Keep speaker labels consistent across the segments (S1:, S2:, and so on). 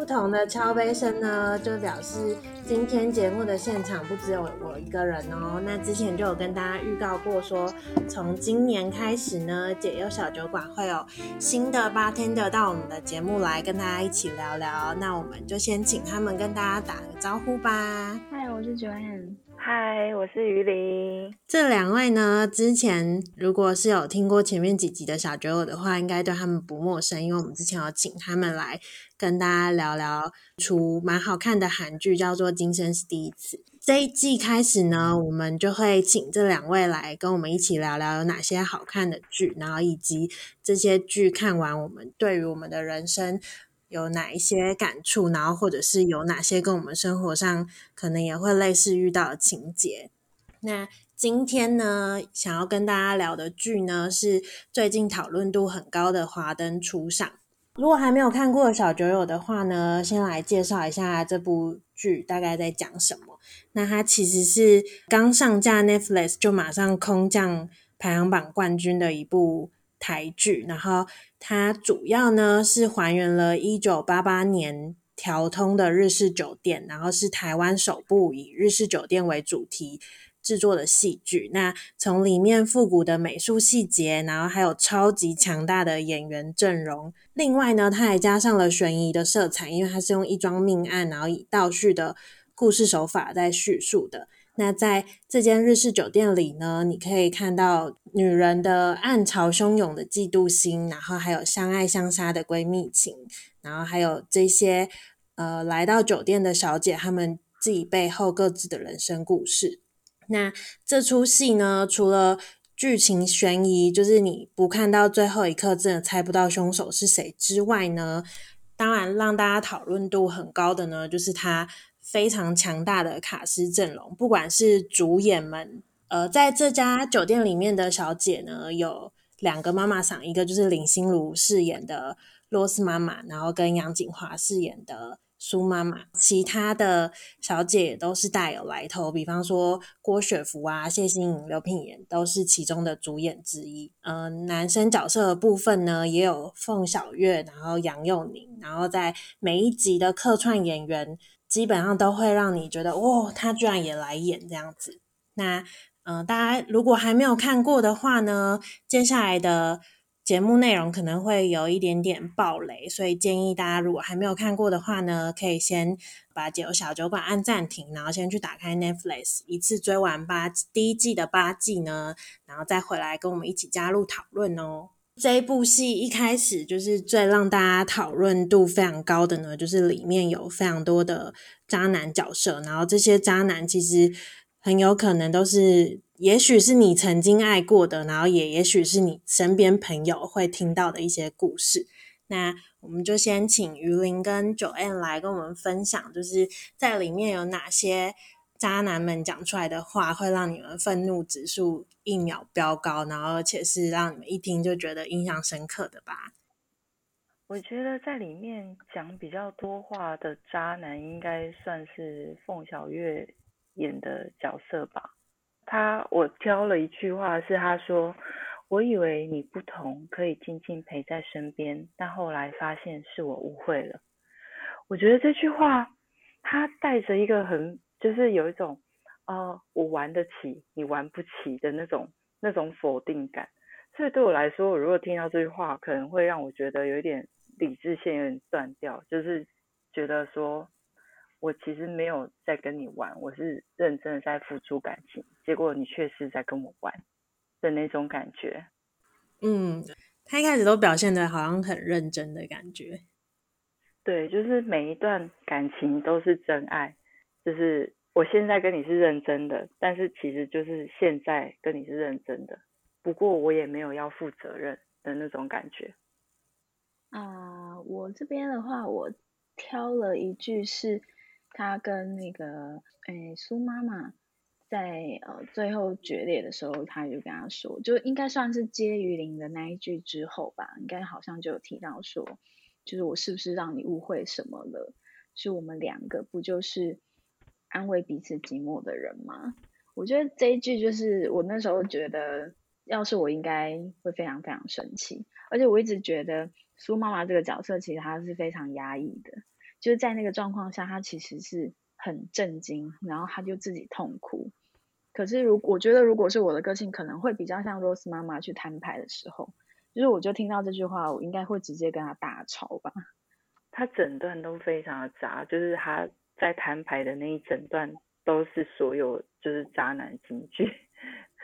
S1: 不同的敲杯声呢，就表示今天节目的现场不只有我一个人哦。那之前就有跟大家预告过说，说从今年开始呢，解忧小酒馆会有新的 bartender 到我们的节目来跟大家一起聊聊。那我们就先请他们跟大家打个招呼吧。
S2: 嗨，我是 Joanne。
S3: 嗨，我是于林。
S1: 这两位呢，之前如果是有听过前面几集的小酒友的话，应该对他们不陌生，因为我们之前有请他们来跟大家聊聊出蛮好看的韩剧，叫做《今生是第一次》。这一季开始呢，我们就会请这两位来跟我们一起聊聊有哪些好看的剧，然后以及这些剧看完我们对于我们的人生。有哪一些感触，然后或者是有哪些跟我们生活上可能也会类似遇到的情节？那今天呢，想要跟大家聊的剧呢，是最近讨论度很高的《华灯初上》。如果还没有看过小酒友的话呢，先来介绍一下这部剧大概在讲什么。那它其实是刚上架 Netflix 就马上空降排行榜冠军的一部台剧，然后。它主要呢是还原了一九八八年条通的日式酒店，然后是台湾首部以日式酒店为主题制作的戏剧。那从里面复古的美术细节，然后还有超级强大的演员阵容，另外呢，它还加上了悬疑的色彩，因为它是用一桩命案，然后以倒叙的故事手法在叙述的。那在这间日式酒店里呢，你可以看到女人的暗潮汹涌的嫉妒心，然后还有相爱相杀的闺蜜情，然后还有这些呃来到酒店的小姐，她们自己背后各自的人生故事。那这出戏呢，除了剧情悬疑，就是你不看到最后一刻真的猜不到凶手是谁之外呢，当然让大家讨论度很高的呢，就是它。非常强大的卡司阵容，不管是主演们，呃，在这家酒店里面的小姐呢，有两个妈妈桑，一个就是林心如饰演的罗斯妈妈，然后跟杨谨华饰演的苏妈妈，其他的小姐也都是大有来头，比方说郭雪芙啊、谢欣颖、刘品言都是其中的主演之一。呃，男生角色的部分呢，也有凤小岳，然后杨佑宁，然后在每一集的客串演员。基本上都会让你觉得，哦，他居然也来演这样子。那，嗯、大家如果还没有看过的话呢，接下来的节目内容可能会有一点点爆雷，所以建议大家如果还没有看过的话呢，可以先把解忧小酒馆按暂停，然后先去打开 Netflix，一次追完八第一季的八季呢，然后再回来跟我们一起加入讨论哦。这一部戏一开始就是最让大家讨论度非常高的呢，就是里面有非常多的渣男角色，然后这些渣男其实很有可能都是，也许是你曾经爱过的，然后也也许是你身边朋友会听到的一些故事。那我们就先请鱼鳞跟九 N 来跟我们分享，就是在里面有哪些。渣男们讲出来的话会让你们愤怒指数一秒飙高，然后而且是让你们一听就觉得印象深刻的吧？
S3: 我觉得在里面讲比较多话的渣男，应该算是凤小岳演的角色吧。他我挑了一句话，是他说：“我以为你不同，可以静静陪在身边，但后来发现是我误会了。”我觉得这句话，他带着一个很。就是有一种，呃，我玩得起，你玩不起的那种那种否定感。所以对我来说，我如果听到这句话，可能会让我觉得有一点理智线有点断掉，就是觉得说我其实没有在跟你玩，我是认真的在付出感情，结果你却是在跟我玩的那种感觉。
S1: 嗯，他一开始都表现的好像很认真的感觉。
S3: 对，就是每一段感情都是真爱。就是我现在跟你是认真的，但是其实就是现在跟你是认真的，不过我也没有要负责任的那种感觉。
S2: 啊、呃，我这边的话，我挑了一句是他跟那个诶苏妈妈在呃最后决裂的时候，他就跟他说，就应该算是接于零的那一句之后吧，应该好像就有提到说，就是我是不是让你误会什么了？是我们两个不就是安慰彼此寂寞的人吗？我觉得这一句就是我那时候觉得，要是我应该会非常非常生气，而且我一直觉得苏妈妈这个角色其实她是非常压抑的，就是在那个状况下，他其实是很震惊，然后他就自己痛哭。可是，如我觉得，如果是我的个性，可能会比较像 Rose 妈妈去摊牌的时候，就是我就听到这句话，我应该会直接跟他大吵吧。
S3: 他整段都非常的渣，就是他在摊牌的那一整段都是所有就是渣男金句。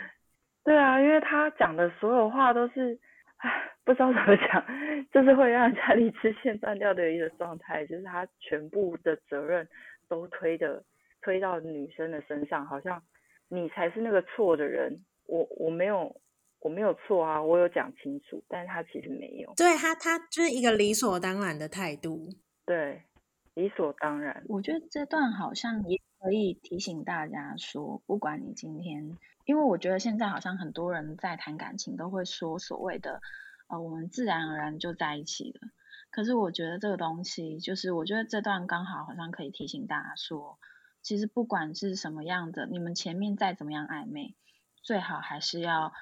S3: 对啊，因为他讲的所有话都是，不知道怎么讲，就是会让人家理智线断掉的一个状态，就是他全部的责任都推的推到女生的身上，好像。你才是那个错的人，我我没有我没有错啊，我有讲清楚，但是他其实没有，
S1: 对他他就是一个理所当然的态度，
S3: 对，理所当然。
S2: 我觉得这段好像也可以提醒大家说，不管你今天，因为我觉得现在好像很多人在谈感情都会说所谓的，呃，我们自然而然就在一起了。可是我觉得这个东西，就是我觉得这段刚好好像可以提醒大家说。其实不管是什么样的，你们前面再怎么样暧昧，最好还是要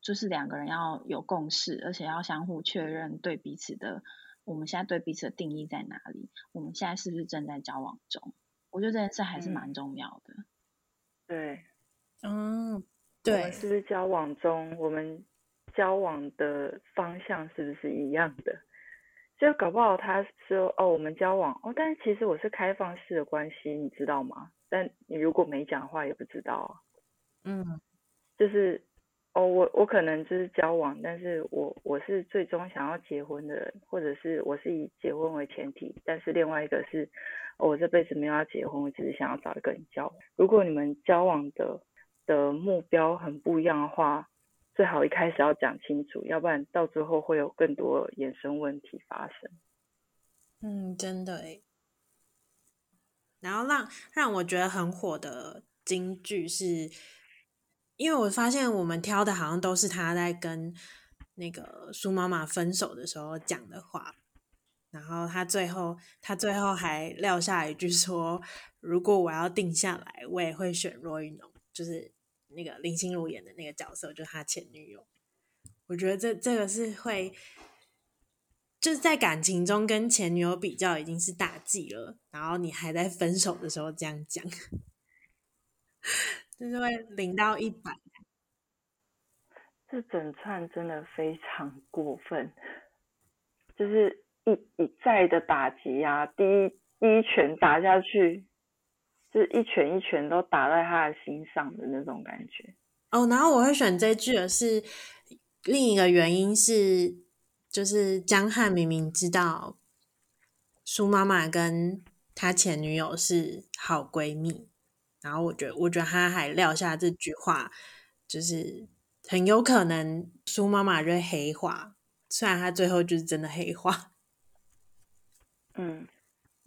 S2: 就是两个人要有共识，而且要相互确认对彼此的，我们现在对彼此的定义在哪里？我们现在是不是正在交往中？我觉得这件事还是蛮重要的。
S3: 嗯、对，
S1: 嗯，对，
S3: 我们是不是交往中？我们交往的方向是不是一样的？就搞不好他说哦，我们交往哦，但是其实我是开放式的关系，你知道吗？但你如果没讲话也不知道啊。
S1: 嗯，
S3: 就是哦，我我可能就是交往，但是我我是最终想要结婚的人，或者是我是以结婚为前提，但是另外一个是，哦，我这辈子没有要结婚，我只是想要找一个人交往。如果你们交往的的目标很不一样的话。最好一开始要讲清楚，要不然到最后会有更多衍生问题发生。
S1: 嗯，真的诶。然后让让我觉得很火的金句是，因为我发现我们挑的好像都是他在跟那个苏妈妈分手的时候讲的话。然后他最后他最后还撂下一句说：“如果我要定下来，我也会选罗雨侬。”就是。那个林心如演的那个角色就是他前女友，我觉得这这个是会就是在感情中跟前女友比较已经是大忌了，然后你还在分手的时候这样讲，就是会零到一百。
S3: 这整串真的非常过分，就是一一再的打击啊，第一第一拳打下去。就是一拳一拳都打在他的心上的那种感觉
S1: 哦。然后我会选这句的是另一个原因是，就是江汉明明知道苏妈妈跟他前女友是好闺蜜，然后我觉得我觉得他还撂下这句话，就是很有可能苏妈妈就会黑化，虽然他最后就是真的黑化，
S3: 嗯。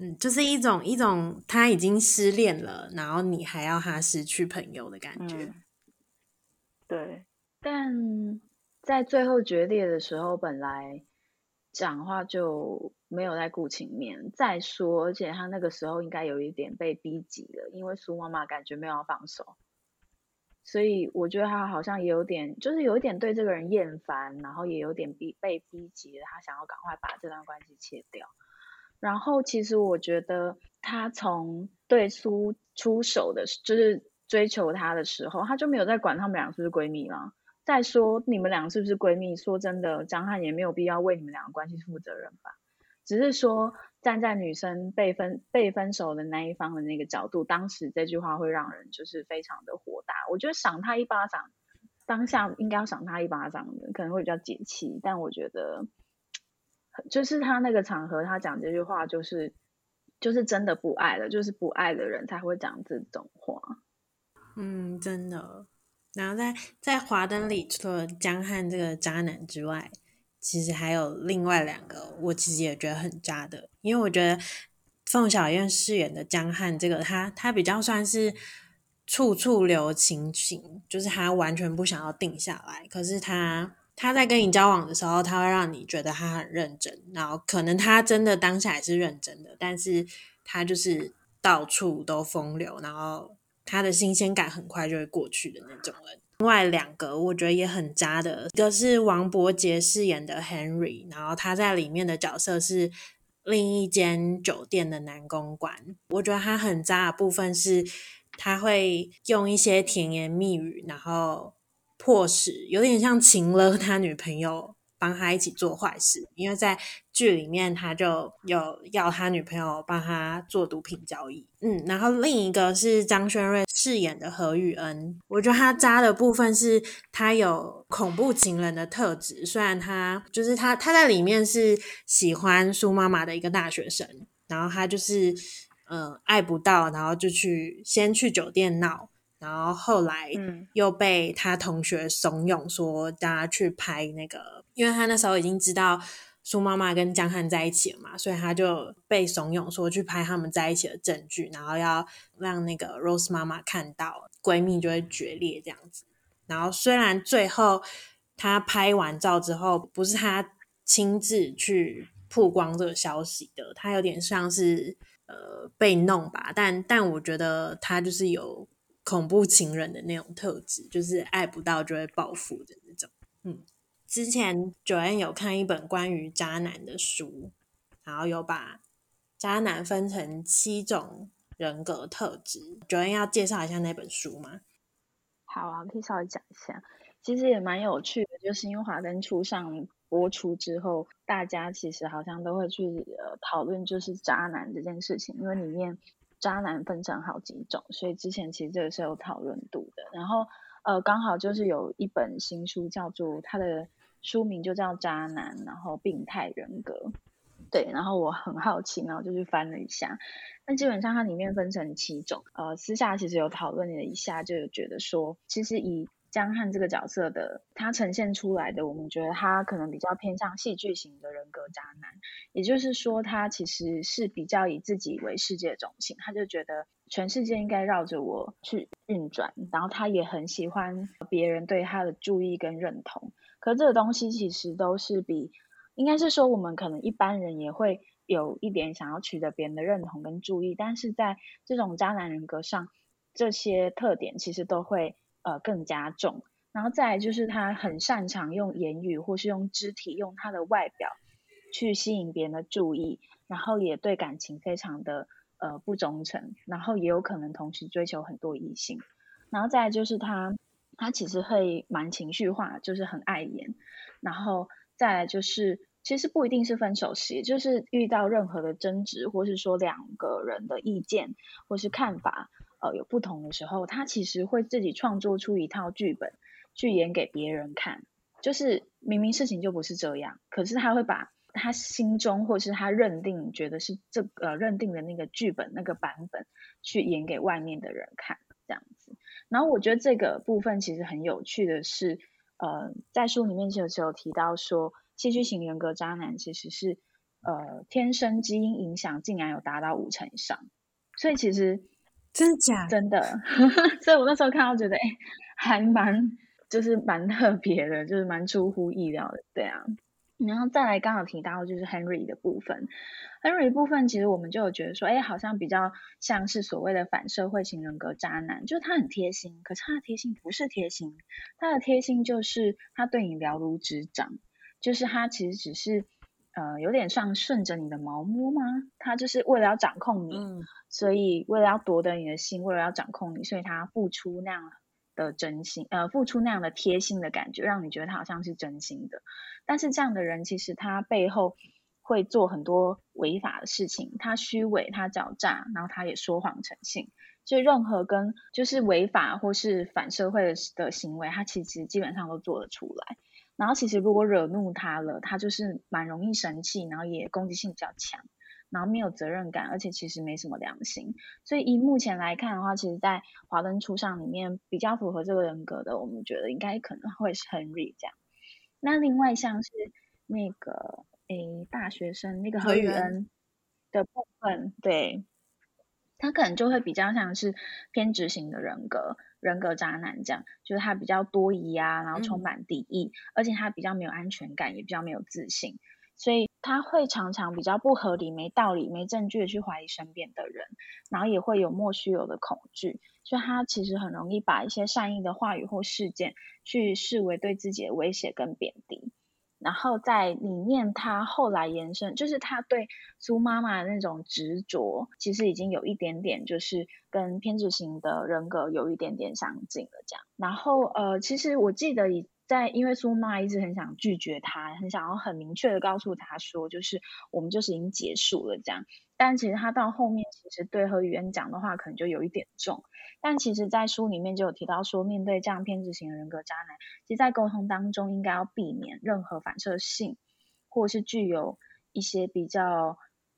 S1: 嗯，就是一种一种他已经失恋了，然后你还要他失去朋友的感觉。
S3: 嗯、对，
S2: 但在最后决裂的时候，本来讲话就没有在顾情面。再说，而且他那个时候应该有一点被逼急了，因为苏妈妈感觉没有要放手，所以我觉得他好像也有点，就是有一点对这个人厌烦，然后也有点逼被逼急了，他想要赶快把这段关系切掉。然后，其实我觉得他从对苏出手的，就是追求他的时候，他就没有在管他们俩是不是闺蜜了。再说，你们俩是不是闺蜜？说真的，张翰也没有必要为你们俩的关系负责任吧。只是说，站在女生被分被分手的那一方的那个角度，当时这句话会让人就是非常的火大。我觉得赏他一巴掌，当下应该要赏他一巴掌的，可能会比较解气。但我觉得。就是他那个场合，他讲这句话，就是就是真的不爱了，就是不爱的人才会讲这种话。
S1: 嗯，真的。然后在在华灯里，除了江汉这个渣男之外，其实还有另外两个，我其实也觉得很渣的。因为我觉得凤小燕饰演的江汉，这个他他比较算是处处留情情，就是他完全不想要定下来。可是他他在跟你交往的时候，他会让你觉得他很认真，然后可能他真的当下也是认真的，但是他就是到处都风流，然后他的新鲜感很快就会过去的那种人。另外两个我觉得也很渣的，一个是王柏杰饰演的 Henry，然后他在里面的角色是另一间酒店的男公关。我觉得他很渣的部分是，他会用一些甜言蜜语，然后迫使有点像情了他女朋友。帮他一起做坏事，因为在剧里面他就有要他女朋友帮他做毒品交易。嗯，然后另一个是张轩睿饰演的何宇恩，我觉得他渣的部分是他有恐怖情人的特质，虽然他就是他他在里面是喜欢苏妈妈的一个大学生，然后他就是呃爱不到，然后就去先去酒店闹。然后后来又被他同学怂恿说，大家去拍那个，因为他那时候已经知道苏妈妈跟江汉在一起了嘛，所以他就被怂恿说去拍他们在一起的证据，然后要让那个 Rose 妈妈看到，闺蜜就会决裂这样子。然后虽然最后他拍完照之后，不是他亲自去曝光这个消息的，他有点像是呃被弄吧，但但我觉得他就是有。恐怖情人的那种特质，就是爱不到就会报复的那种。嗯，之前九恩有看一本关于渣男的书，然后有把渣男分成七种人格特质。九恩要介绍一下那本书吗？
S2: 好啊，可以稍微讲一下。其实也蛮有趣的，就是因为华灯初上播出之后，大家其实好像都会去呃讨论，就是渣男这件事情，因为里面。渣男分成好几种，所以之前其实这个是有讨论度的。然后，呃，刚好就是有一本新书叫做他的书名就叫《渣男》，然后病态人格。对，然后我很好奇，然后就去翻了一下。那基本上它里面分成七种，呃，私下其实有讨论了一下，就有觉得说，其实以江汉这个角色的他呈现出来的，我们觉得他可能比较偏向戏剧型的人格渣男，也就是说，他其实是比较以自己为世界中心，他就觉得全世界应该绕着我去运转，然后他也很喜欢别人对他的注意跟认同。可这个东西其实都是比，应该是说我们可能一般人也会有一点想要取得别人的认同跟注意，但是在这种渣男人格上，这些特点其实都会。呃，更加重，然后再来就是他很擅长用言语或是用肢体，用他的外表去吸引别人的注意，然后也对感情非常的呃不忠诚，然后也有可能同时追求很多异性，然后再来就是他他其实会蛮情绪化，就是很爱演，然后再来就是其实不一定是分手时，就是遇到任何的争执，或是说两个人的意见或是看法。呃，有不同的时候，他其实会自己创作出一套剧本去演给别人看。就是明明事情就不是这样，可是他会把他心中或是他认定觉得是这呃认定的那个剧本那个版本去演给外面的人看，这样子。然后我觉得这个部分其实很有趣的是，呃，在书里面其实有提到说，戏剧型人格渣男其实是呃天生基因影响竟然有达到五成以上，所以其实。
S1: 真的假？
S2: 真的，所以我那时候看到觉得，哎、还蛮就是蛮特别的，就是蛮出乎意料的，对啊。然后再来刚好提到就是 Henry 的部分，Henry 部分其实我们就有觉得说，哎、好像比较像是所谓的反社会型人格渣男，就是他很贴心，可是他的贴心不是贴心，他的贴心就是他对你了如指掌，就是他其实只是。呃，有点像顺着你的毛摸吗？他就是为了要掌控你，嗯、所以为了要夺得你的心，为了要掌控你，所以他付出那样的真心，呃，付出那样的贴心的感觉，让你觉得他好像是真心的。但是这样的人其实他背后会做很多违法的事情，他虚伪，他狡诈，然后他也说谎成性，所以任何跟就是违法或是反社会的的行为，他其实基本上都做得出来。然后其实如果惹怒他了，他就是蛮容易生气，然后也攻击性比较强，然后没有责任感，而且其实没什么良心。所以以目前来看的话，其实，在《华灯初上》里面比较符合这个人格的，我们觉得应该可能会是 Henry 这样。那另外像是那个诶大学生那个何宇恩的部分，对，他可能就会比较像是偏执型的人格，人格渣男这样，就是他比较多疑啊，然后充满敌意，嗯、而且他比较没有安全感，也比较没有自信，所以他会常常比较不合理、没道理、没证据的去怀疑身边的人，然后也会有莫须有的恐惧，所以他其实很容易把一些善意的话语或事件去视为对自己的威胁跟贬低。然后在里面，他后来延伸，就是他对苏妈妈的那种执着，其实已经有一点点，就是跟偏执型的人格有一点点相近了。这样，然后呃，其实我记得以在，因为苏妈一直很想拒绝他，很想要很明确的告诉他说，就是我们就是已经结束了这样。但其实他到后面，其实对何语嫣讲的话，可能就有一点重。但其实，在书里面就有提到说，面对这样偏执型人格渣男，其实，在沟通当中应该要避免任何反射性，或是具有一些比较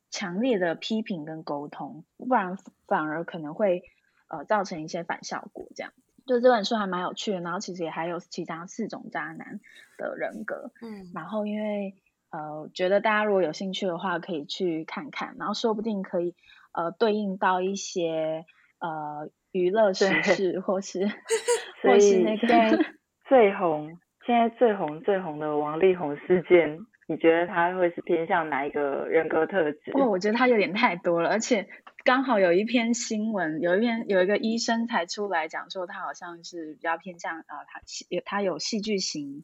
S2: 强烈的批评跟沟通，不然反而可能会呃造成一些反效果。这样，就这本书还蛮有趣的。然后，其实也还有其他四种渣男的人格。嗯，然后因为呃，觉得大家如果有兴趣的话，可以去看看，然后说不定可以呃对应到一些呃。娱乐时事，或是 或是那个
S3: 最红，现在最红最红的王力宏事件，你觉得他会是偏向哪一个人格特质？
S2: 哦，我觉得他有点太多了，而且刚好有一篇新闻，有一篇有一个医生才出来讲说，他好像是比较偏向啊，他有他有戏剧型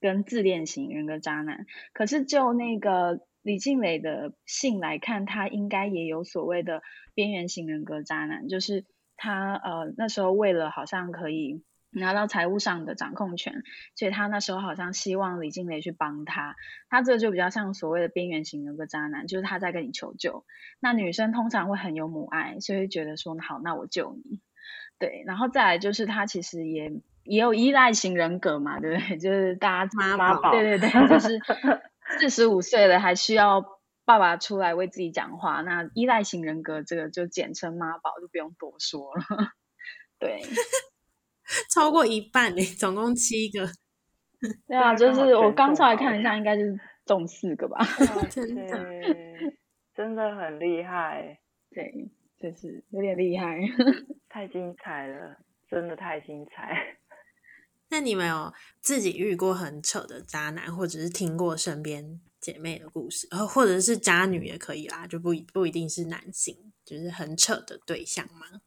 S2: 跟自恋型人格渣男，可是就那个李静蕾的信来看，他应该也有所谓的边缘型人格渣男，就是。他呃那时候为了好像可以拿到财务上的掌控权，所以他那时候好像希望李静蕾去帮他。他这个就比较像所谓的边缘型的一个渣男，就是他在跟你求救。那女生通常会很有母爱，所以会觉得说好，那我救你。对，然后再来就是他其实也也有依赖型人格嘛，对不对？就是大家妈妈宝，对对对，就是四十五岁了还需要。爸爸出来为自己讲话，那依赖型人格这个就简称妈宝，就不用多说了。对，
S1: 超过一半诶，总共七个。
S2: 对啊，就是我刚出来看一下，应该就是中四个吧。
S3: 真的，真的很厉害。
S2: 对，就是有点厉害，
S3: 太精彩了，真的太精彩。
S1: 那你们有自己遇过很扯的渣男，或者是听过身边？姐妹的故事，呃，或者是渣女也可以啦，就不一不一定是男性，就是很扯的对象嘛。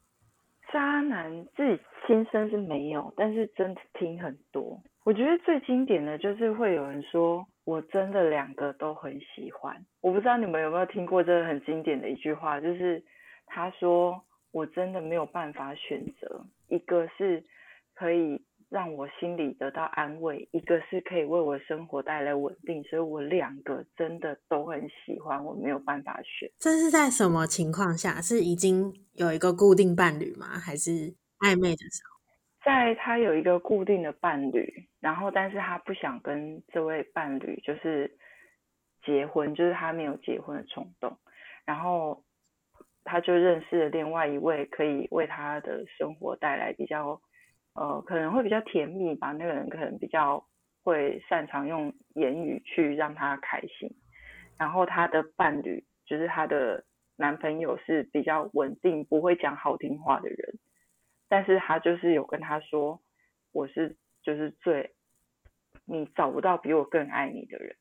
S3: 渣男自己亲身是没有，但是真的听很多。我觉得最经典的就是会有人说，我真的两个都很喜欢。我不知道你们有没有听过这个很经典的一句话，就是他说我真的没有办法选择，一个是可以。让我心里得到安慰，一个是可以为我生活带来稳定，所以我两个真的都很喜欢，我没有办法选。
S1: 这是在什么情况下？是已经有一个固定伴侣吗？还是暧昧的时候？
S3: 在他有一个固定的伴侣，然后但是他不想跟这位伴侣就是结婚，就是他没有结婚的冲动，然后他就认识了另外一位可以为他的生活带来比较。呃，可能会比较甜蜜吧。那个人可能比较会擅长用言语去让他开心。然后他的伴侣，就是他的男朋友，是比较稳定，不会讲好听话的人。但是他就是有跟他说，我是就是最，你找不到比我更爱你的人。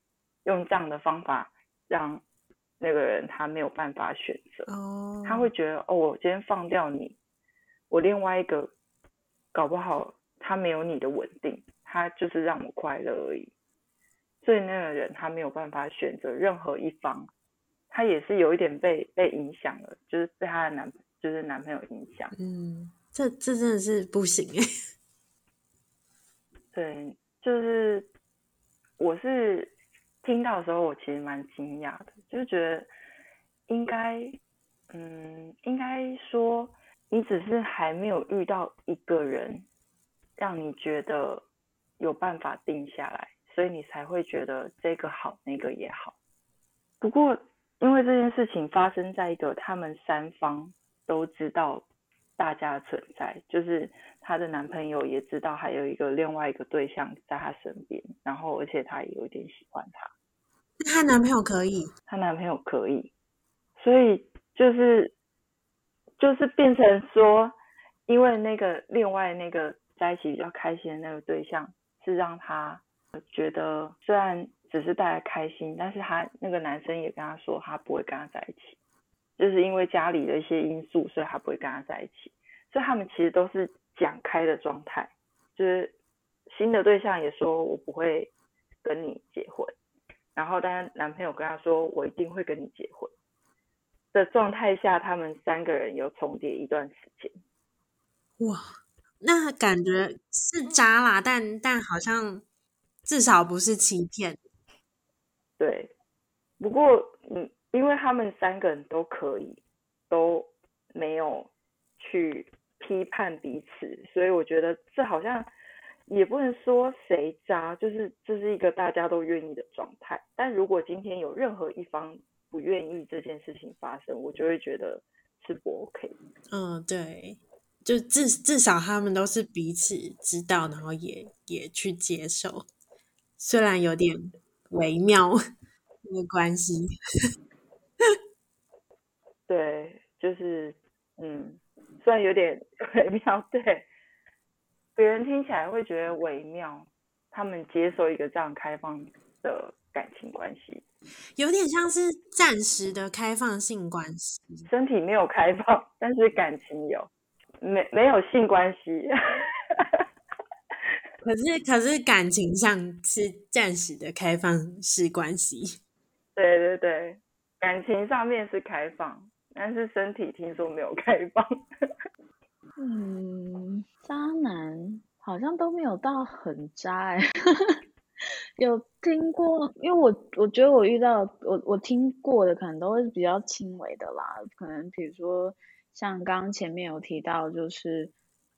S3: 用这样的方法让那个人他没有办法选择。哦。他会觉得，哦，我今天放掉你，我另外一个。搞不好他没有你的稳定，他就是让我快乐而已。所以那个人他没有办法选择任何一方，他也是有一点被被影响了，就是被他的男就是男朋友影响。
S1: 嗯，这这真的是不行哎。
S3: 对，就是我是听到的时候，我其实蛮惊讶的，就是觉得应该，嗯，应该说。你只是还没有遇到一个人，让你觉得有办法定下来，所以你才会觉得这个好，那个也好。不过，因为这件事情发生在一个他们三方都知道大家存在，就是她的男朋友也知道还有一个另外一个对象在她身边，然后而且她也有点喜欢他。
S1: 她男朋友可以，
S3: 她男朋友可以，所以就是。就是变成说，因为那个另外那个在一起比较开心的那个对象，是让他觉得虽然只是带来开心，但是他那个男生也跟他说他不会跟他在一起，就是因为家里的一些因素，所以他不会跟他在一起。所以他们其实都是讲开的状态，就是新的对象也说我不会跟你结婚，然后但是男朋友跟他说我一定会跟你结婚的状态下，他们三个人有重叠一段时间。
S1: 哇，那感觉是渣啦，但但好像至少不是欺骗。
S3: 对，不过嗯，因为他们三个人都可以，都没有去。批判彼此，所以我觉得这好像也不能说谁渣，就是这是一个大家都愿意的状态。但如果今天有任何一方不愿意这件事情发生，我就会觉得是不 OK。
S1: 嗯，对，就至至少他们都是彼此知道，然后也也去接受，虽然有点微妙那个关系。
S3: 对，就是嗯。虽然有点 微妙，对，别人听起来会觉得微妙，他们接受一个这样开放的感情关系，
S1: 有点像是暂时的开放性关系，
S3: 身体没有开放，但是感情有，没没有性关系，
S1: 可是可是感情上是暂时的开放式关系，
S3: 对对对，感情上面是开放。但是身体听说没有开放。
S2: 嗯，渣男好像都没有到很渣哎、欸。有听过，因为我我觉得我遇到我我听过的可能都会是比较轻微的啦，可能比如说像刚刚前面有提到就是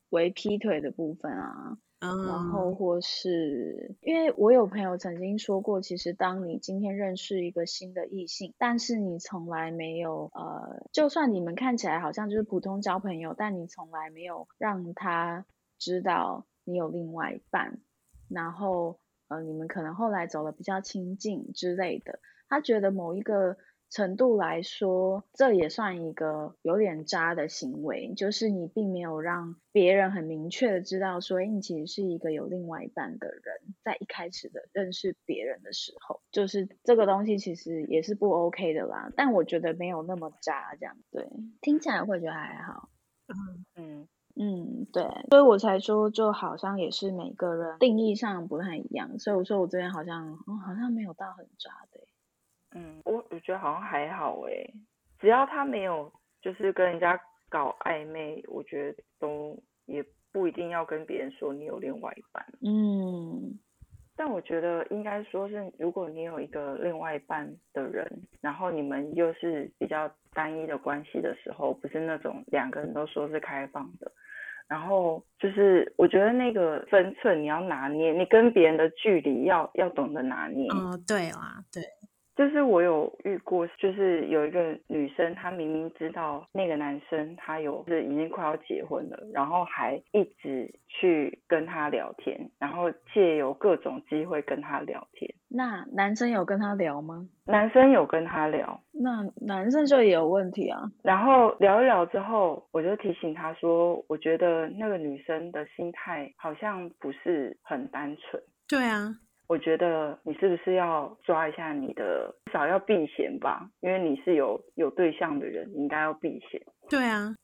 S2: 为劈腿的部分啊。然后或是，因为我有朋友曾经说过，其实当你今天认识一个新的异性，但是你从来没有呃，就算你们看起来好像就是普通交朋友，但你从来没有让他知道你有另外一半，然后呃，你们可能后来走了比较亲近之类的，他觉得某一个。程度来说，这也算一个有点渣的行为，就是你并没有让别人很明确的知道说，你其实是一个有另外一半的人，在一开始的认识别人的时候，就是这个东西其实也是不 OK 的啦。但我觉得没有那么渣，这样对，听起来会觉得还好。嗯嗯嗯，对，所以我才说，就好像也是每个人定义上不太一样，所以我说我这边好像，哦，好像没有到很渣的。
S3: 嗯，我我觉得好像还好哎，只要他没有就是跟人家搞暧昧，我觉得都也不一定要跟别人说你有另外一半。
S2: 嗯，
S3: 但我觉得应该说是，如果你有一个另外一半的人，然后你们又是比较单一的关系的时候，不是那种两个人都说是开放的，然后就是我觉得那个分寸你要拿捏，你跟别人的距离要要懂得拿捏。
S1: 哦，对啦，对。
S3: 就是我有遇过，就是有一个女生，她明明知道那个男生他有是已经快要结婚了，然后还一直去跟他聊天，然后借由各种机会跟他聊天。
S2: 那男生有跟他聊吗？
S3: 男生有跟他聊。
S2: 那男生就也有问题啊。
S3: 然后聊一聊之后，我就提醒他说，我觉得那个女生的心态好像不是很单纯。
S1: 对啊。
S3: 我觉得你是不是要抓一下你的，至少要避嫌吧，因为你是有有对象的人，你应该要避嫌。
S1: 对啊，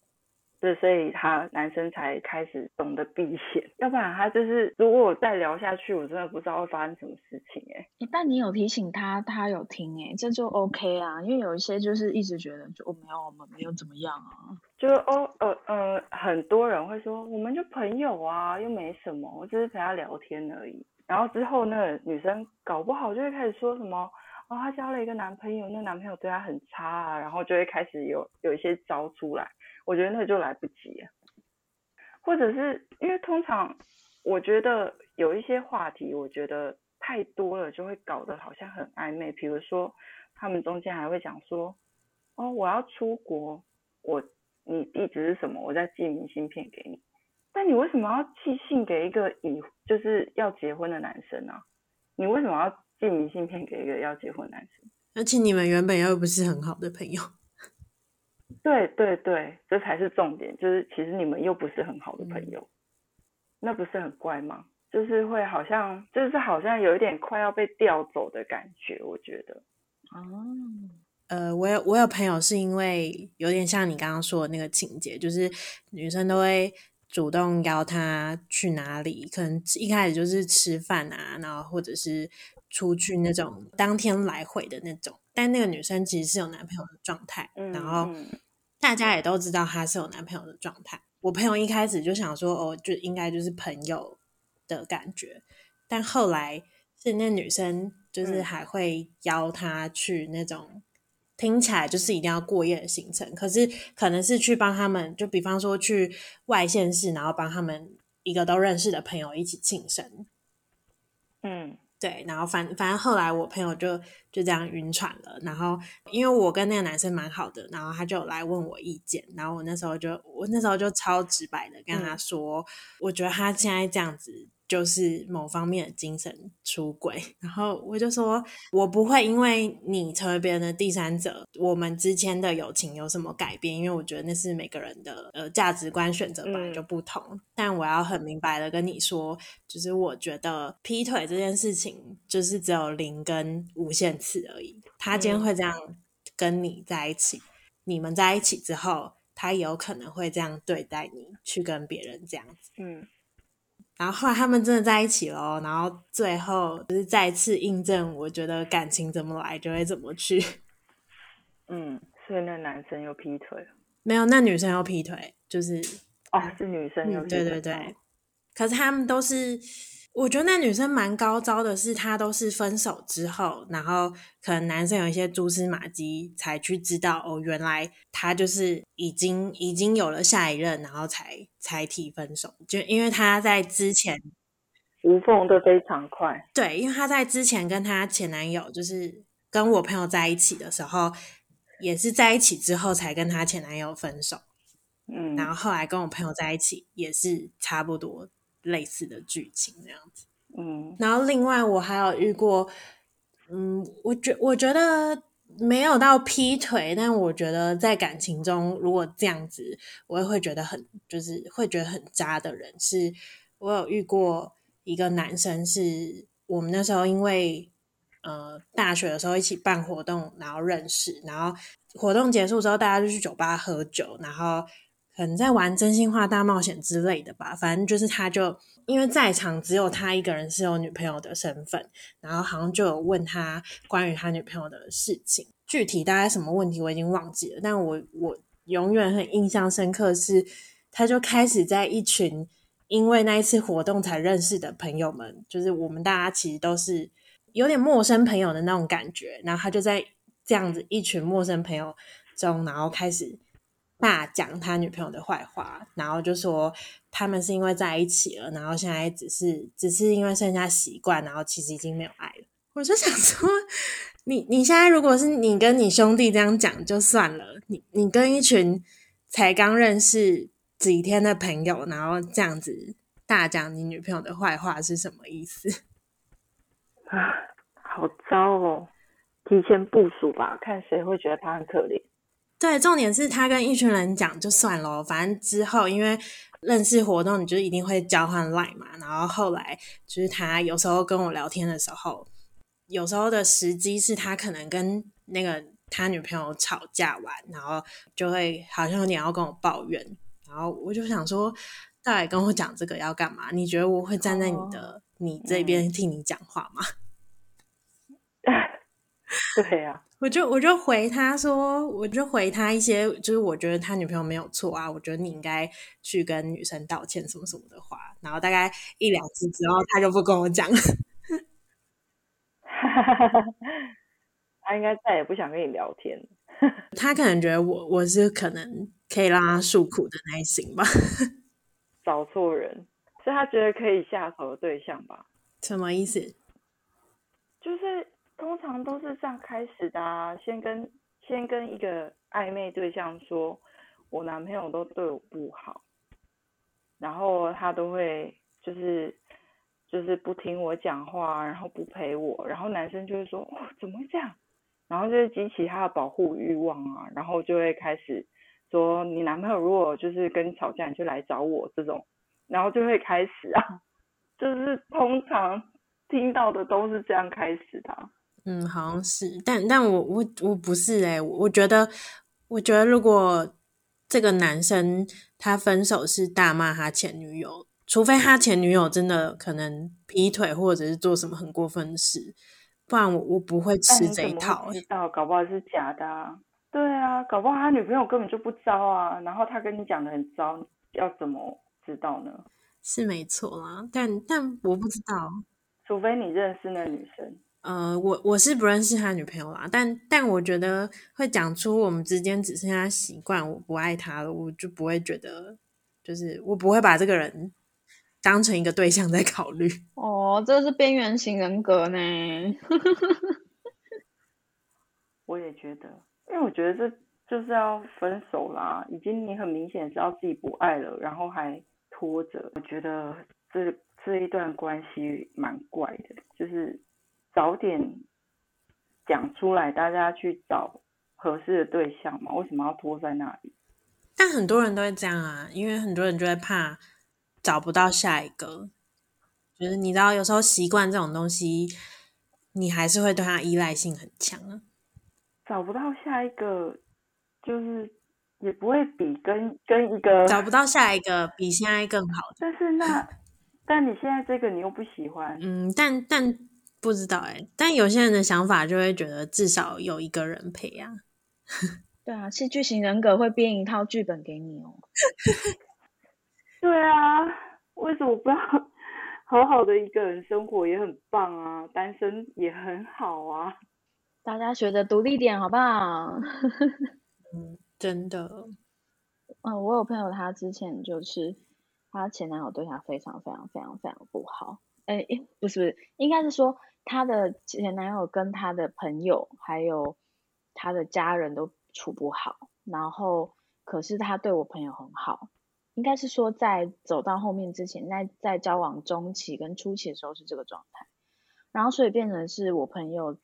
S3: 对，所以他男生才开始懂得避嫌，要不然他就是如果我再聊下去，我真的不知道会发生什么事情哎。
S2: 但你有提醒他，他有听哎，这就 OK 啊，因为有一些就是一直觉得就我没有，我们没有怎么样啊，
S3: 就是哦呃呃，很多人会说我们就朋友啊，又没什么，我只是陪他聊天而已。然后之后，那个女生搞不好就会开始说什么哦，她交了一个男朋友，那男朋友对她很差啊，然后就会开始有有一些招出来。我觉得那就来不及了，或者是因为通常我觉得有一些话题，我觉得太多了就会搞得好像很暧昧。比如说他们中间还会讲说哦，我要出国，我你地址是什么？我再寄明信片给你。但你为什么要寄信给一个已就是要结婚的男生呢、啊？你为什么要寄明信片给一个要结婚的男生？
S1: 而且你们原本又不是很好的朋友。
S3: 对对对，这才是重点，就是其实你们又不是很好的朋友，嗯、那不是很怪吗？就是会好像，就是好像有一点快要被调走的感觉，我觉得。
S1: 哦，呃，我有我有朋友是因为有点像你刚刚说的那个情节，就是女生都会主动邀他去哪里，可能一开始就是吃饭啊，然后或者是出去那种当天来回的那种，但那个女生其实是有男朋友的状态，嗯、然后大家也都知道她是有男朋友的状态。我朋友一开始就想说，哦，就应该就是朋友的感觉，但后来是那女生就是还会邀他去那种、嗯、听起来就是一定要过夜的行程，可是可能是去帮他们，就比方说去外县市，然后帮他们一个都认识的朋友一起庆生。嗯，对，然后反反正后来我朋友就就这样晕船了，然后因为我跟那个男生蛮好的，然后他就来问我意见，然后我那时候就我那时候就超直白的跟他说，嗯、我觉得他现在这样子。就是某方面的精神出轨，然后我就说，我不会因为你成为别人的第三者，我们之间的友情有什么改变？因为我觉得那是每个人的呃价值观选择本来就不同。嗯、但我要很明白的跟你说，就是我觉得劈腿这件事情，就是只有零跟无限次而已。他今天会这样跟你在一起，嗯、你们在一起之后，他有可能会这样对待你，去跟别人这样子。嗯。然后后来他们真的在一起了，然后最后就是再次印证，我觉得感情怎么来就会怎么去。
S3: 嗯，所以那男生又劈腿了？
S1: 没有，那女生又劈腿，就是
S3: 哦，是女生又劈腿。
S1: 对对对，可是他们都是。我觉得那女生蛮高招的，是她都是分手之后，然后可能男生有一些蛛丝马迹，才去知道哦，原来她就是已经已经有了下一任，然后才才提分手。就因为她在之前
S3: 无缝的非常快，
S1: 对，因为她在之前跟她前男友，就是跟我朋友在一起的时候，也是在一起之后才跟她前男友分手。嗯，然后后来跟我朋友在一起，也是差不多。类似的剧情这样子，嗯，然后另外我还有遇过，嗯，我觉我觉得没有到劈腿，但我觉得在感情中如果这样子，我也会觉得很就是会觉得很渣的人，是我有遇过一个男生，是我们那时候因为呃大学的时候一起办活动，然后认识，然后活动结束之后大家就去酒吧喝酒，然后。可能在玩真心话大冒险之类的吧，反正就是他就因为在场只有他一个人是有女朋友的身份，然后好像就有问他关于他女朋友的事情，具体大概什么问题我已经忘记了，但我我永远很印象深刻是，他就开始在一群因为那一次活动才认识的朋友们，就是我们大家其实都是有点陌生朋友的那种感觉，然后他就在这样子一群陌生朋友中，然后开始。大讲他女朋友的坏话，然后就说他们是因为在一起了，然后现在只是只是因为剩下习惯，然后其实已经没有爱了。我就想说，你你现在如果是你跟你兄弟这样讲就算了，你你跟一群才刚认识几天的朋友，然后这样子大讲你女朋友的坏话是什么意思？
S3: 啊，好糟哦！提前部署吧，看谁会觉得他很可怜。
S1: 对，重点是他跟一群人讲就算了，反正之后因为认识活动，你就一定会交换 line 嘛。然后后来就是他有时候跟我聊天的时候，有时候的时机是他可能跟那个他女朋友吵架完，然后就会好像有点要跟我抱怨。然后我就想说，到底跟我讲这个要干嘛？你觉得我会站在你的、哦、你这边替你讲话吗？
S3: 对呀、啊。
S1: 我就我就回他说，我就回他一些，就是我觉得他女朋友没有错啊，我觉得你应该去跟女生道歉什么什么的话。然后大概一两次之后，他就不跟我讲了。
S3: 他应该再也不想跟你聊天。
S1: 他可能觉得我我是可能可以让他诉苦的那一型吧。
S3: 找错人，是他觉得可以下手的对象吧？
S1: 什么意思？
S3: 就是。通常都是这样开始的啊，先跟先跟一个暧昧对象说，我男朋友都对我不好，然后他都会就是就是不听我讲话，然后不陪我，然后男生就会说，哦，怎么会这样？然后就是激起他的保护欲望啊，然后就会开始说你男朋友如果就是跟你吵架，你就来找我这种，然后就会开始啊，就是通常听到的都是这样开始的。
S1: 嗯，好像是，但但我我我不是哎、欸，我觉得我觉得如果这个男生他分手是大骂他前女友，除非他前女友真的可能劈腿或者是做什么很过分的事，不然我我不会吃这一套、欸。
S3: 知道，搞不好是假的啊。对啊，搞不好他女朋友根本就不糟啊，然后他跟你讲的很糟，要怎么知道呢？
S1: 是没错啦，但但我不知道，
S3: 除非你认识那女生。
S1: 呃，我我是不认识他女朋友啦，但但我觉得会讲出我们之间只剩下习惯，我不爱他了，我就不会觉得，就是我不会把这个人当成一个对象在考虑。
S2: 哦，这是边缘型人格呢。
S3: 我也觉得，因为我觉得这就是要分手啦，已经你很明显知道自己不爱了，然后还拖着，我觉得这这一段关系蛮怪的，就是。早点讲出来，大家去找合适的对象嘛？为什么要拖在那里？
S1: 但很多人都会这样啊，因为很多人就会怕找不到下一个。就是你知道，有时候习惯这种东西，你还是会对他依赖性很强啊。
S3: 找不到下一个，就是也不会比跟跟一个
S1: 找不到下一个比现在更好。
S3: 但是那，但你现在这个你又不喜欢，
S1: 嗯，但但。不知道哎、欸，但有些人的想法就会觉得至少有一个人陪啊。
S2: 对啊，戏剧型人格会编一套剧本给你哦。
S3: 对啊，为什么不要 好好的一个人生活也很棒啊？单身也很好啊。
S2: 大家学着独立点好不好？
S1: 嗯，真的。
S2: 嗯，我有朋友，他之前就是他前男友对他非常非常非常非常不好。哎，不是不是，应该是说。她的前男友跟她的朋友还有她的家人都处不好，然后可是他对我朋友很好，应该是说在走到后面之前，在在交往中期跟初期的时候是这个状态，然后所以变成是我朋友，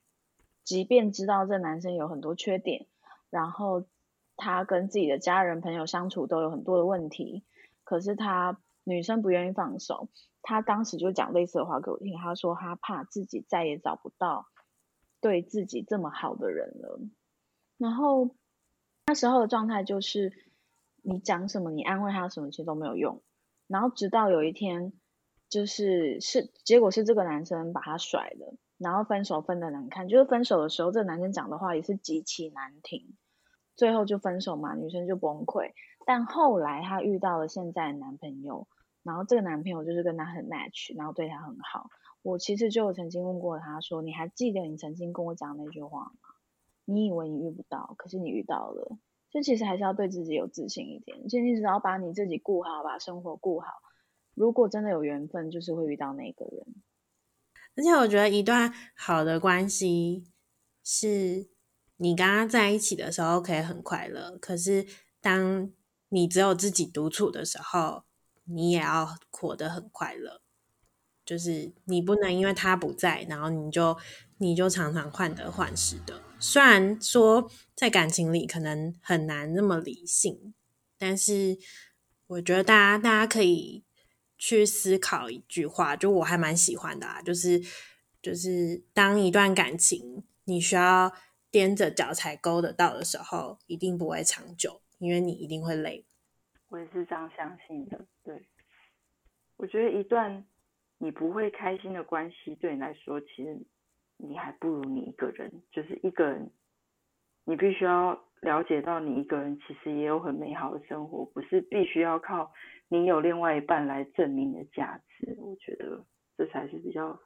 S2: 即便知道这男生有很多缺点，然后他跟自己的家人朋友相处都有很多的问题，可是他女生不愿意放手。他当时就讲类似的话给我听，他说他怕自己再也找不到对自己这么好的人了。然后那时候的状态就是，你讲什么，你安慰他什么，其实都没有用。然后直到有一天，就是是结果是这个男生把他甩了，然后分手分得难看。就是分手的时候，这男生讲的话也是极其难听。最后就分手嘛，女生就崩溃。但后来她遇到了现在的男朋友。然后这个男朋友就是跟他很 match，然后对他很好。我其实就曾经问过他说：“你还记得你曾经跟我讲那句话吗？你以为你遇不到，可是你遇到了。就其实还是要对自己有自信一点。其实你只要把你自己顾好，把生活顾好，如果真的有缘分，就是会遇到那个人。
S1: 而且我觉得一段好的关系是你跟他在一起的时候可以很快乐，可是当你只有自己独处的时候。”你也要活得很快乐，就是你不能因为他不在，然后你就你就常常患得患失的。虽然说在感情里可能很难那么理性，但是我觉得大家大家可以去思考一句话，就我还蛮喜欢的啊，就是就是当一段感情你需要踮着脚才勾得到的时候，一定不会长久，因为你一定会累。
S3: 我也是这样相信的。我觉得一段你不会开心的关系，对你来说，其实你还不如你一个人。就是一个人，你必须要了解到，你一个人其实也有很美好的生活，不是必须要靠你有另外一半来证明的价值。我觉得这才是比较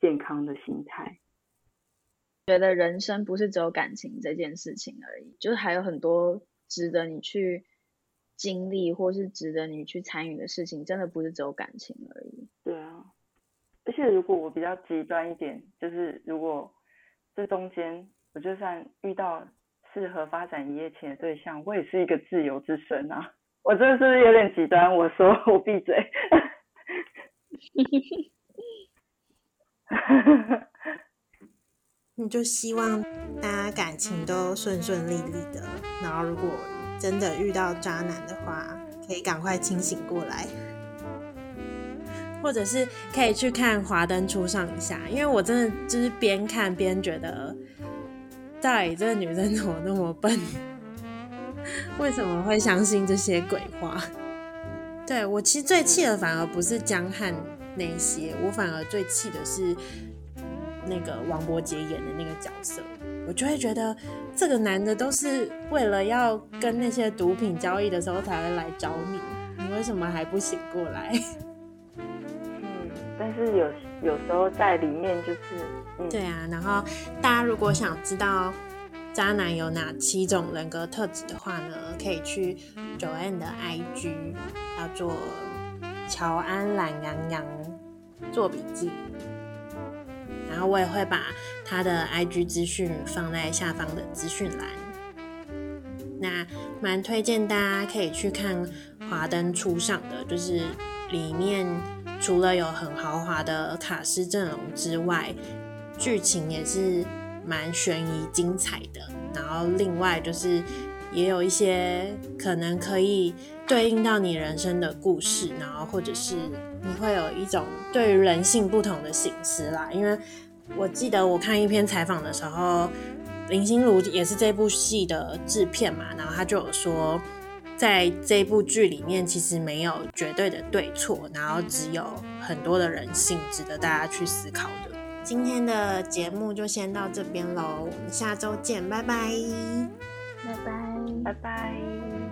S3: 健康的心态。
S2: 觉得人生不是只有感情这件事情而已，就是还有很多值得你去。经历或是值得你去参与的事情，真的不是只有感情而已。
S3: 对啊，而且如果我比较极端一点，就是如果这中间我就算遇到适合发展一夜情的对象，我也是一个自由之身啊。我真的是不是有点极端？我说我闭嘴。
S1: 你就希望大家感情都顺顺利利的，然后如果。真的遇到渣男的话，可以赶快清醒过来，或者是可以去看《华灯初上》一下，因为我真的就是边看边觉得，到底这个女生怎么那么笨？为什么会相信这些鬼话？对，我其实最气的反而不是江汉那些，我反而最气的是那个王柏杰演的那个角色。我就会觉得这个男的都是为了要跟那些毒品交易的时候才会来找你，你为什么还不醒过来？
S3: 嗯，但是有有时候在里面就是，嗯、
S1: 对啊。然后大家如果想知道渣男有哪七种人格特质的话呢，可以去 Joanne 的 IG，叫做乔安懒洋洋做笔记。然后我也会把他的 IG 资讯放在下方的资讯栏。那蛮推荐大家可以去看《华灯初上》的，就是里面除了有很豪华的卡司阵容之外，剧情也是蛮悬疑精彩的。然后另外就是也有一些可能可以对应到你人生的故事，然后或者是。你会有一种对于人性不同的省思啦，因为我记得我看一篇采访的时候，林心如也是这部戏的制片嘛，然后他就有说，在这部剧里面其实没有绝对的对错，然后只有很多的人性值得大家去思考的。今天的节目就先到这边喽，我们下周见，拜拜，
S2: 拜拜，
S3: 拜拜。